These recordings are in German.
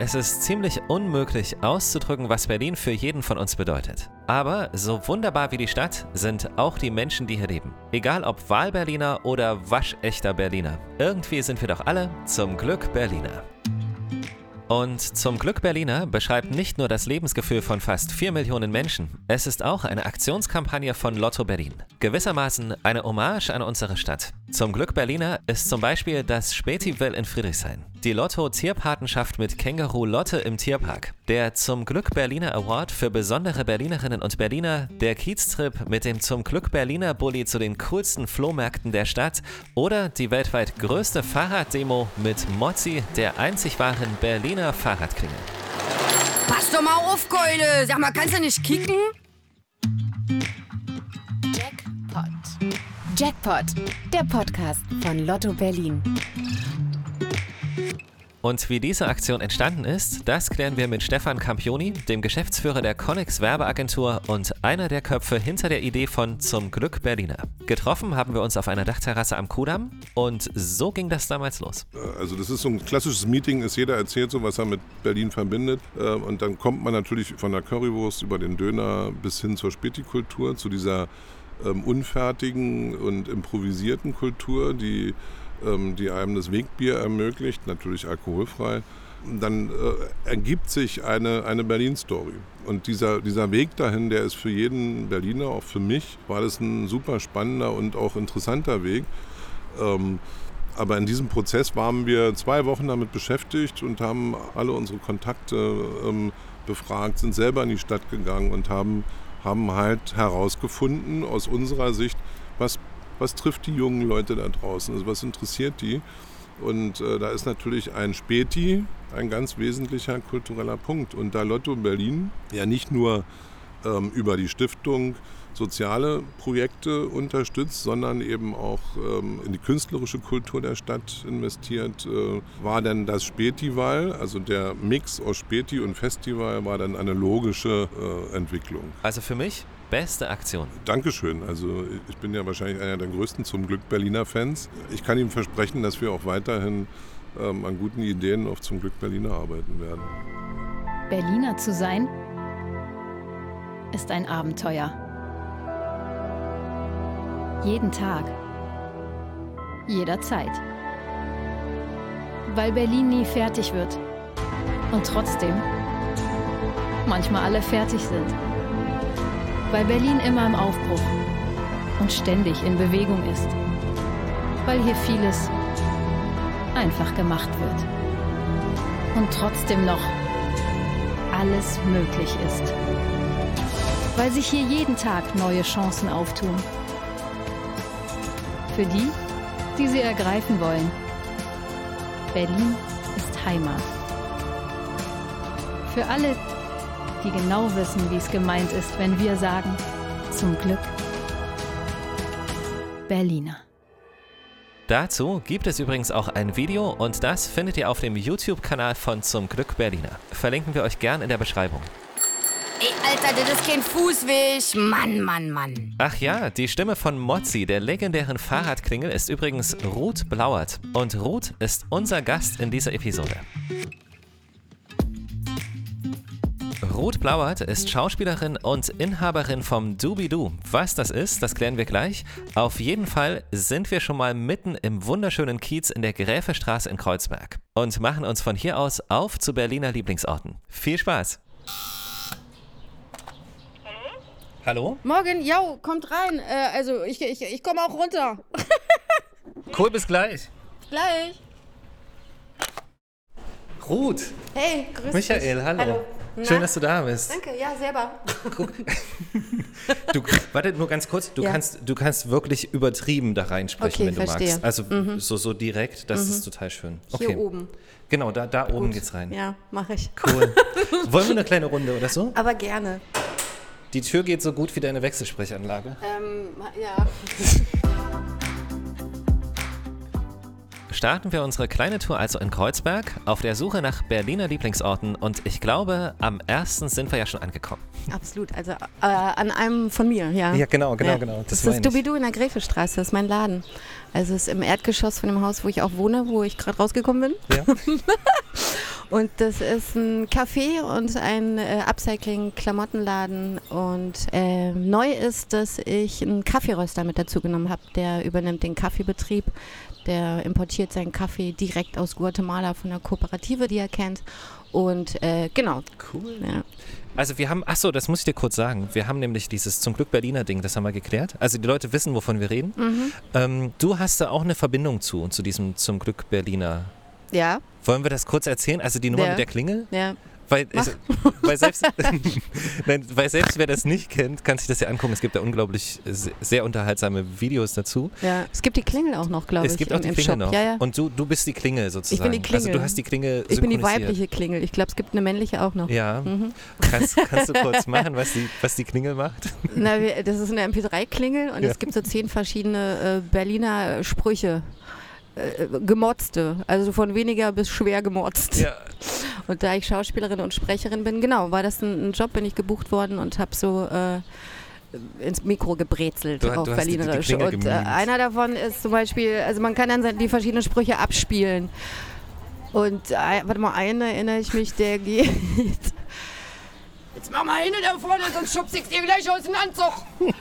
es ist ziemlich unmöglich auszudrücken, was Berlin für jeden von uns bedeutet. Aber so wunderbar wie die Stadt sind auch die Menschen, die hier leben. Egal ob Wahlberliner oder waschechter Berliner. Irgendwie sind wir doch alle zum Glück Berliner. Und zum Glück Berliner beschreibt nicht nur das Lebensgefühl von fast 4 Millionen Menschen, es ist auch eine Aktionskampagne von Lotto Berlin. Gewissermaßen eine Hommage an unsere Stadt. Zum Glück Berliner ist zum Beispiel das Spätiville in Friedrichshain. Die Lotto Tierpatenschaft mit Känguru Lotte im Tierpark. Der Zum Glück Berliner Award für besondere Berlinerinnen und Berliner. Der Kieztrip mit dem Zum Glück Berliner Bulli zu den coolsten Flohmärkten der Stadt. Oder die weltweit größte Fahrraddemo mit Mozzi, der einzig wahren Berliner Fahrradklingel. Pass doch mal auf, Keule. Sag mal, kannst du nicht kicken? Jackpot. Der Podcast von Lotto Berlin. Und wie diese Aktion entstanden ist, das klären wir mit Stefan Campioni, dem Geschäftsführer der Connex Werbeagentur und einer der Köpfe hinter der Idee von Zum Glück Berliner. Getroffen haben wir uns auf einer Dachterrasse am Kudamm und so ging das damals los. Also das ist so ein klassisches Meeting, ist jeder erzählt so, was er mit Berlin verbindet. Äh, Und dann kommt man natürlich von der Currywurst über den Döner bis hin zur Spätikultur, zu dieser ähm, unfertigen und improvisierten Kultur, die, ähm, die einem das Wegbier ermöglicht, natürlich alkoholfrei. Dann äh, ergibt sich eine, eine Berlin-Story. Und dieser, dieser Weg dahin, der ist für jeden Berliner, auch für mich, war das ein super spannender und auch interessanter Weg. Ähm, aber in diesem Prozess waren wir zwei Wochen damit beschäftigt und haben alle unsere Kontakte ähm, befragt, sind selber in die Stadt gegangen und haben, haben halt herausgefunden aus unserer Sicht, was, was trifft die jungen Leute da draußen, also was interessiert die. Und äh, da ist natürlich ein Späti ein ganz wesentlicher kultureller Punkt. Und da Lotto Berlin ja nicht nur ähm, über die Stiftung soziale Projekte unterstützt, sondern eben auch ähm, in die künstlerische Kultur der Stadt investiert, äh, war dann das Spätival, also der Mix aus Späti und Festival, war dann eine logische äh, Entwicklung. Also für mich beste Aktion. Dankeschön. Also ich bin ja wahrscheinlich einer der größten zum Glück Berliner Fans. Ich kann Ihnen versprechen, dass wir auch weiterhin ähm, an guten Ideen auf zum Glück Berliner arbeiten werden. Berliner zu sein ist ein Abenteuer. Jeden Tag. Jederzeit. Weil Berlin nie fertig wird. Und trotzdem manchmal alle fertig sind. Weil Berlin immer im Aufbruch und ständig in Bewegung ist. Weil hier vieles einfach gemacht wird. Und trotzdem noch alles möglich ist. Weil sich hier jeden Tag neue Chancen auftun. Für die, die sie ergreifen wollen. Berlin ist Heimat. Für alle, die genau wissen, wie es gemeint ist, wenn wir sagen, zum Glück Berliner. Dazu gibt es übrigens auch ein Video und das findet ihr auf dem YouTube-Kanal von Zum Glück Berliner. Verlinken wir euch gern in der Beschreibung. Alter, das ist kein Fußweg. Mann, Mann, Mann. Ach ja, die Stimme von Mozzi, der legendären Fahrradklingel, ist übrigens Ruth Blauert. Und Ruth ist unser Gast in dieser Episode. Ruth Blauert ist Schauspielerin und Inhaberin vom Doobie-Doo. Was das ist, das klären wir gleich. Auf jeden Fall sind wir schon mal mitten im wunderschönen Kiez in der Gräfestraße in Kreuzberg und machen uns von hier aus auf zu Berliner Lieblingsorten. Viel Spaß! Hallo? Morgen, ja, kommt rein. Äh, also ich, ich, ich komme auch runter. Cool, bis gleich. Gleich. Ruth, Hey, grüß Michael, dich. hallo. Hallo. Schön, dass du da bist. Danke, ja, selber. Du, warte nur ganz kurz, du, Ja. kannst, du kannst wirklich übertrieben da reinsprechen, Okay, wenn du verstehe. magst. Also so, so direkt, das ist total schön. Okay. Hier oben. Genau, da, da oben geht's rein. Ja, mache ich. Cool. Wollen wir eine kleine Runde oder so? Aber gerne. Die Tür geht so gut wie deine Wechselsprechanlage. Ähm, ja. Starten wir unsere kleine Tour also in Kreuzberg auf der Suche nach Berliner Lieblingsorten und ich glaube, am ersten sind wir ja schon angekommen. Absolut. Also äh, an einem von mir, ja. Ja, genau, genau, genau. Das Das, ist. Dubidu in der Gräfestraße, das ist mein Laden. Also es ist im Erdgeschoss von dem Haus, wo ich auch wohne, wo ich gerade rausgekommen bin. Ja. Und das ist ein Café und ein äh, Upcycling-Klamottenladen. Und äh, neu ist, dass ich einen Kaffeeröster mit dazu genommen habe. Der übernimmt den Kaffeebetrieb. Der importiert seinen Kaffee direkt aus Guatemala von der Kooperative, die er kennt. Und äh, genau. Cool. Ja. Also wir haben, ach so, das muss ich dir kurz sagen. Wir haben nämlich dieses zum Glück Berliner Ding, das haben wir geklärt. Also die Leute wissen, wovon wir reden. Mhm. Ähm, du hast da auch eine Verbindung zu, zu diesem zum Glück Berliner. Ja, Wollen wir das kurz erzählen? Also die Nummer Ja. mit der Klingel? ja. Weil, also, weil, selbst, Nein, weil selbst wer das nicht kennt, kann sich das ja angucken. Es gibt da unglaublich se- sehr unterhaltsame Videos dazu. Ja, es gibt die Klingel auch noch, glaube ich. es gibt im, auch die Klingel Shop. noch. Ja, ja. Und du, du bist die Klingel sozusagen. die Klingel. Also du hast die Klingel Ich bin die weibliche Klingel. Ich glaube, es gibt eine männliche auch noch. Ja. Mhm. Kannst, kannst du kurz machen, was die, was die Klingel macht? Na, das ist eine MP3-Klingel und Ja. es gibt so zehn verschiedene äh, Berliner Sprüche. Äh, gemotzte, also von weniger bis schwer gemotzt. Ja. Und da ich Schauspielerin und Sprecherin bin, genau, war das ein, ein Job, bin ich gebucht worden und habe so äh, ins Mikro gebrezelt Du- auf du hast die- die Berlinerisch. Und äh, einer davon ist zum Beispiel, also man kann dann die verschiedenen Sprüche abspielen. Und äh, warte mal, einen erinnere ich mich, der geht. Jetzt mach mal hin da vorne, sonst schubst ich dir gleich aus dem Anzug.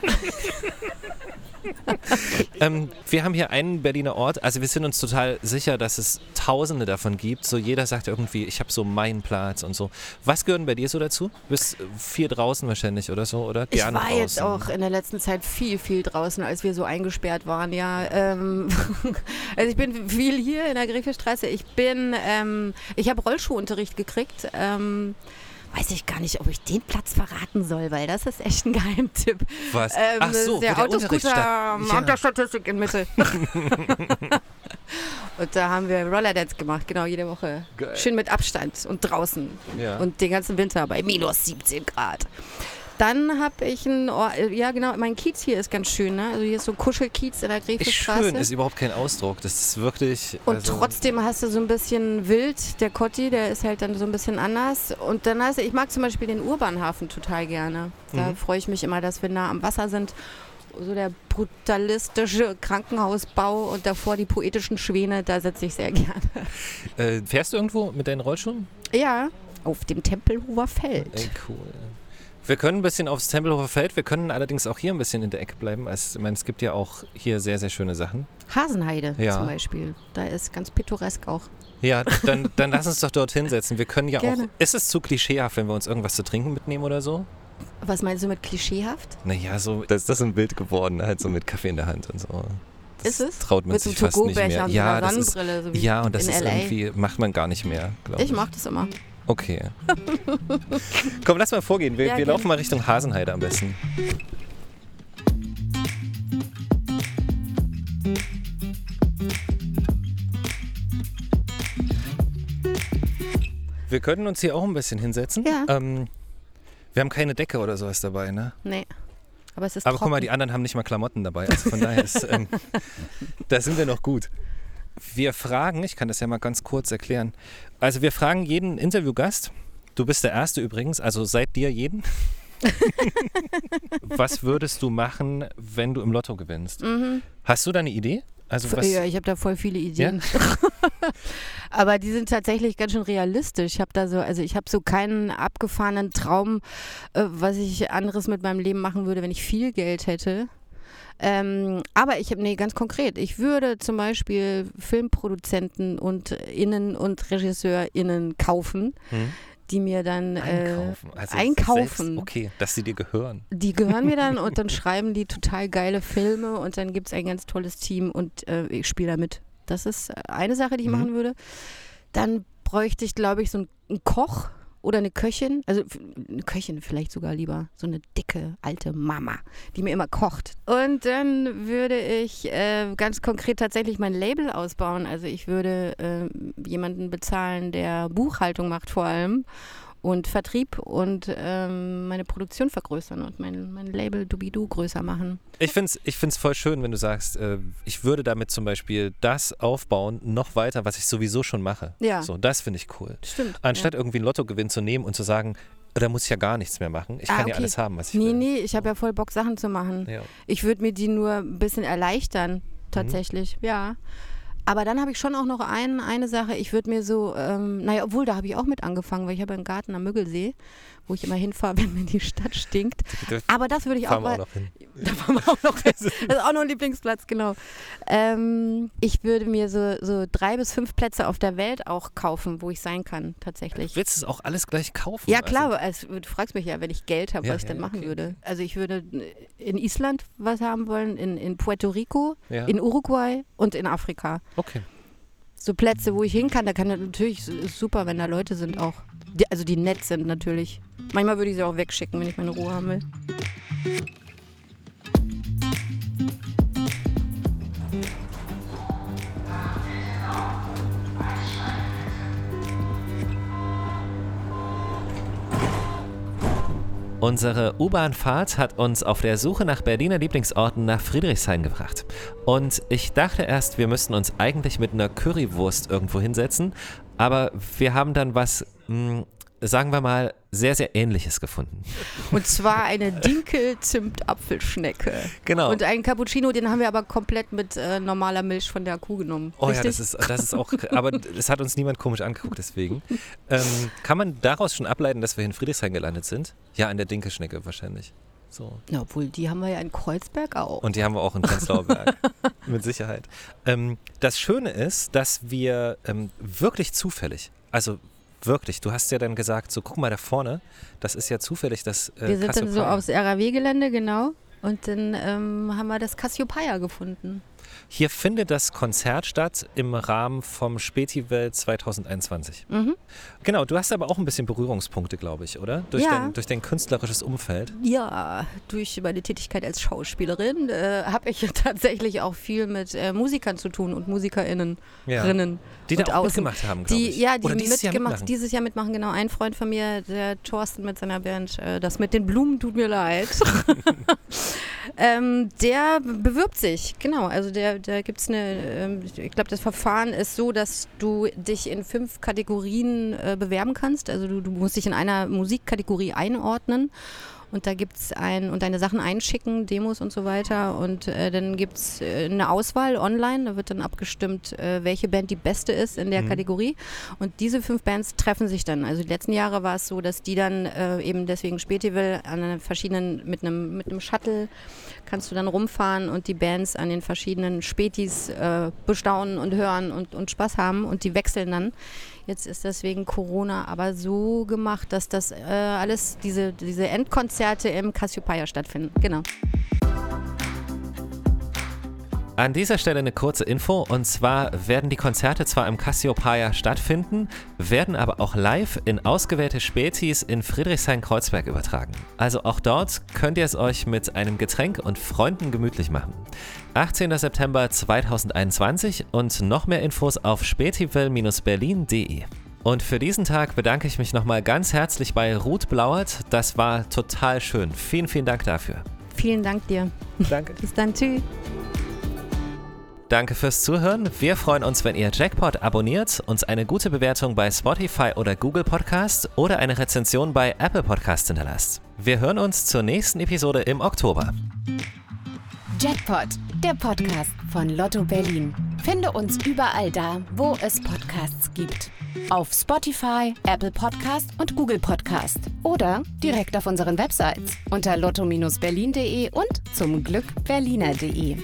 Ähm, wir haben hier einen Berliner Ort, also wir sind uns total sicher, dass es tausende davon gibt. So jeder sagt irgendwie, ich habe so meinen Platz und so. Was gehören bei dir so dazu? Du bist viel draußen wahrscheinlich oder so, oder? Ich Gerne war draußen. jetzt auch in der letzten Zeit viel, viel draußen, als wir so eingesperrt waren, ja. Ähm, also ich bin viel hier in der Griefelstraße. Ich bin, ähm, ich habe Rollschuhunterricht gekriegt. Ähm, weiß ich gar nicht, ob ich den Platz verraten soll, weil das ist echt ein Geheimtipp. Was? Ähm, Ach so, der der Autoscooter Ja. Amt der Statistik in Mitte. und da haben wir Rollerdance gemacht, genau, jede Woche. Geil. Schön mit Abstand und draußen. Ja. Und den ganzen Winter bei minus 17 Grad. Dann habe ich ein, Or- äh, ja genau, mein Kiez hier ist ganz schön, ne? Also hier ist so Kuschelkiez in der ist Grefelstraße. schön, ist überhaupt kein Ausdruck. Das ist wirklich. Und also, trotzdem hast du so ein bisschen wild, der Kotti, der ist halt dann so ein bisschen anders. Und dann hast du, ich mag zum Beispiel den Urbanhafen total gerne. Da Mhm. freue ich mich immer, dass wir nah am Wasser sind. So der brutalistische Krankenhausbau und davor die poetischen Schwäne, da sitze ich sehr gerne. Äh, fährst du irgendwo mit deinen Rollschuhen? Ja, auf dem Tempelhofer Feld. Ey, cool. Wir können ein bisschen aufs Tempelhofer Feld, wir können allerdings auch hier ein bisschen in der Ecke bleiben. Es, ich meine, es gibt ja auch hier sehr, sehr schöne Sachen. Hasenheide Ja. zum Beispiel. Da ist ganz pittoresk auch. Ja, dann, dann lass uns doch dorthin setzen. Wir können ja auch. Gerne. Ist es zu klischeehaft, wenn wir uns irgendwas zu trinken mitnehmen oder so? Was meinst du mit klischeehaft? Naja, so. Das, das ist ein Bild geworden, halt so mit Kaffee in der Hand und so. Das Ist es? Traut man mit sich fast nicht Togo-Becher mehr. und Ja, so das ist. So ja, und das in ist LA. irgendwie, macht man gar nicht mehr, glaube ich. Ich mach das immer. Okay. Komm, lass mal vorgehen. Wir, Ja, wir laufen mal Richtung Hasenheide am besten. Wir können uns hier auch ein bisschen hinsetzen. Ja. Ähm, wir haben keine Decke oder sowas dabei, ne? Nee. Aber es ist Aber trocken. guck mal, die anderen haben nicht mal Klamotten dabei. Also von daher ist, ähm, da sind wir noch gut. Wir fragen, ich kann das ja mal ganz kurz erklären. Also wir fragen jeden Interviewgast, du bist der Erste übrigens, also seit dir jeden. was würdest du machen, wenn du im Lotto gewinnst? Hast du da eine Idee? Also was, Mhm. Ja, ich habe da voll viele Ideen. Aber die sind tatsächlich ganz schön realistisch. Ich habe da so, also ich habe so keinen abgefahrenen Traum, äh, was ich anderes mit meinem Leben machen würde, wenn ich viel Geld hätte. Ähm, aber ich habe, nee, ganz konkret. Ich würde zum Beispiel Filmproduzenten und Innen und RegisseurInnen kaufen, Hm? die mir dann äh, einkaufen. Also einkaufen. Selbst, okay, dass sie dir gehören. die gehören mir dann und dann schreiben die total geile Filme und dann gibt es ein ganz tolles Team und äh, ich spiele da mit. Das ist eine Sache, die ich Mhm. machen würde. Dann bräuchte ich, glaube ich, so einen, einen Koch oder eine Köchin. Also eine Köchin vielleicht sogar lieber. So eine dicke, alte Mama, die mir immer kocht. Und dann würde ich äh, ganz konkret tatsächlich mein Label ausbauen. Also ich würde äh, jemanden bezahlen, der Buchhaltung macht vor allem und Vertrieb und ähm, meine Produktion vergrößern und mein, mein Label Dubidu größer machen. Ich finde es ich find's voll schön, wenn du sagst, äh, ich würde damit zum Beispiel das aufbauen, noch weiter, was ich sowieso schon mache. Ja. So, das finde ich cool. Stimmt. Anstatt irgendwie einen Lottogewinn zu nehmen und zu sagen, da muss ich ja gar nichts mehr machen. Ich Ah, kann ja okay. alles haben, was ich Nee, will. nee, ich habe ja voll Bock, Sachen zu machen. Ja. Ich würde mir die nur ein bisschen erleichtern. tatsächlich, ja. Aber dann habe ich schon auch noch ein, eine Sache. Ich würde mir so, ähm, naja, obwohl, da habe ich auch mit angefangen, weil ich habe einen Garten am Müggelsee, wo ich immer hinfahre, wenn mir die Stadt stinkt. Aber das würde ich auch mal. auch noch hin. Da fahren wir auch noch hin. Das ist auch noch ein Lieblingsplatz, genau. Ähm, ich würde mir so, so drei bis fünf Plätze auf der Welt auch kaufen, wo ich sein kann, tatsächlich. Willst du es auch alles gleich kaufen? Ja, Also- klar, also, du fragst mich ja, wenn ich Geld habe, Ja, was ich ja, dann machen okay. würde. Also ich würde in Island was haben wollen, in, in Puerto Rico, Ja. in Uruguay und in Afrika. Okay. So Plätze, wo ich hin kann, da kann natürlich super, wenn da Leute sind auch. Die, also die nett sind natürlich. Manchmal würde ich sie auch wegschicken, wenn ich meine Ruhe haben will. Unsere U-Bahn-Fahrt hat uns auf der Suche nach Berliner Lieblingsorten nach Friedrichshain gebracht. Und ich dachte erst, wir müssten uns eigentlich mit einer Currywurst irgendwo hinsetzen, aber wir haben dann was, mh, sagen wir mal, sehr, sehr Ähnliches gefunden. Und zwar eine Dinkel-Zimt-Apfelschnecke. Genau. Und einen Cappuccino, den haben wir aber komplett mit äh, normaler Milch von der Kuh genommen. Oh ja, Richtig? das ist, das ist auch, aber es hat uns niemand komisch angeguckt, deswegen. Ähm, kann man daraus schon ableiten, dass wir in Friedrichshain gelandet sind? Ja, an der Dinkelschnecke wahrscheinlich. So. Na, obwohl, die haben wir ja in Kreuzberg auch. Und die haben wir auch in Prenzlauer Berg. Mit Sicherheit. Ähm, das Schöne ist, dass wir ähm, wirklich zufällig, also wirklich, du hast ja dann gesagt, so guck mal da vorne, das ist ja zufällig, dass äh, wir sind dann so aufs RAW-Gelände, genau. Und dann ähm, haben wir das Cassiopeia gefunden. Hier findet das Konzert statt im Rahmen vom Spätiwelt 2021. Mhm. Genau, du hast aber auch ein bisschen Berührungspunkte, glaube ich, oder? Durch, Ja. dein, durch dein künstlerisches Umfeld. Ja, durch meine Tätigkeit als Schauspielerin äh, habe ich tatsächlich auch viel mit äh, Musikern zu tun und MusikerInnen. Rinnen Die da und auch außen. mitgemacht haben, glaube Die, ich. ja, die Oder dieses Jahr mitgemacht, mitmachen. dieses Jahr mitmachen, genau. Ein Freund von mir, der Thorsten mit seiner Band, äh, das mit den Blumen tut mir leid. ähm, der bewirbt sich, genau. Also der, da gibt es eine, ähm, ich glaube, das Verfahren ist so, dass du dich in fünf Kategorien äh, bewerben kannst. Also du, du musst dich in einer Musikkategorie einordnen. Und da gibt es ein und deine Sachen einschicken, Demos und so weiter. Und äh, dann gibt es äh, eine Auswahl online. Da wird dann abgestimmt, äh, welche Band die beste ist in der Mhm. Kategorie. Und diese fünf Bands treffen sich dann. Also die letzten Jahre war es so, dass die dann äh, eben deswegen Spätival an verschiedenen, mit einem, mit einem Shuttle kannst du dann rumfahren und die Bands an den verschiedenen Spätis äh, bestaunen und hören und, und Spaß haben. Und die wechseln dann. Jetzt ist das wegen Corona aber so gemacht, dass das äh, alles, diese, diese Endkonzerte im Cassiopeia stattfinden. Genau. An dieser Stelle eine kurze Info und zwar werden die Konzerte zwar im Cassiopeia stattfinden, werden aber auch live in ausgewählte Spätis in Friedrichshain-Kreuzberg übertragen. Also auch dort könnt ihr es euch mit einem Getränk und Freunden gemütlich machen. 18. September 2021 und noch mehr Infos auf spätival-berlin.de. Und für diesen Tag bedanke ich mich nochmal ganz herzlich bei Ruth Blauert. Das war total schön. Vielen, vielen Dank dafür. Vielen Dank dir. Danke. Bis dann. Tschüss. Danke fürs Zuhören. Wir freuen uns, wenn ihr Jackpot abonniert, uns eine gute Bewertung bei Spotify oder Google Podcast oder eine Rezension bei Apple Podcast hinterlasst. Wir hören uns zur nächsten Episode im Oktober. Jackpot, der Podcast von Lotto Berlin. Finde uns überall da, wo es Podcasts gibt. Auf Spotify, Apple Podcast und Google Podcast. Oder direkt auf unseren Websites unter lotto-berlin.de und zum Glück berliner.de.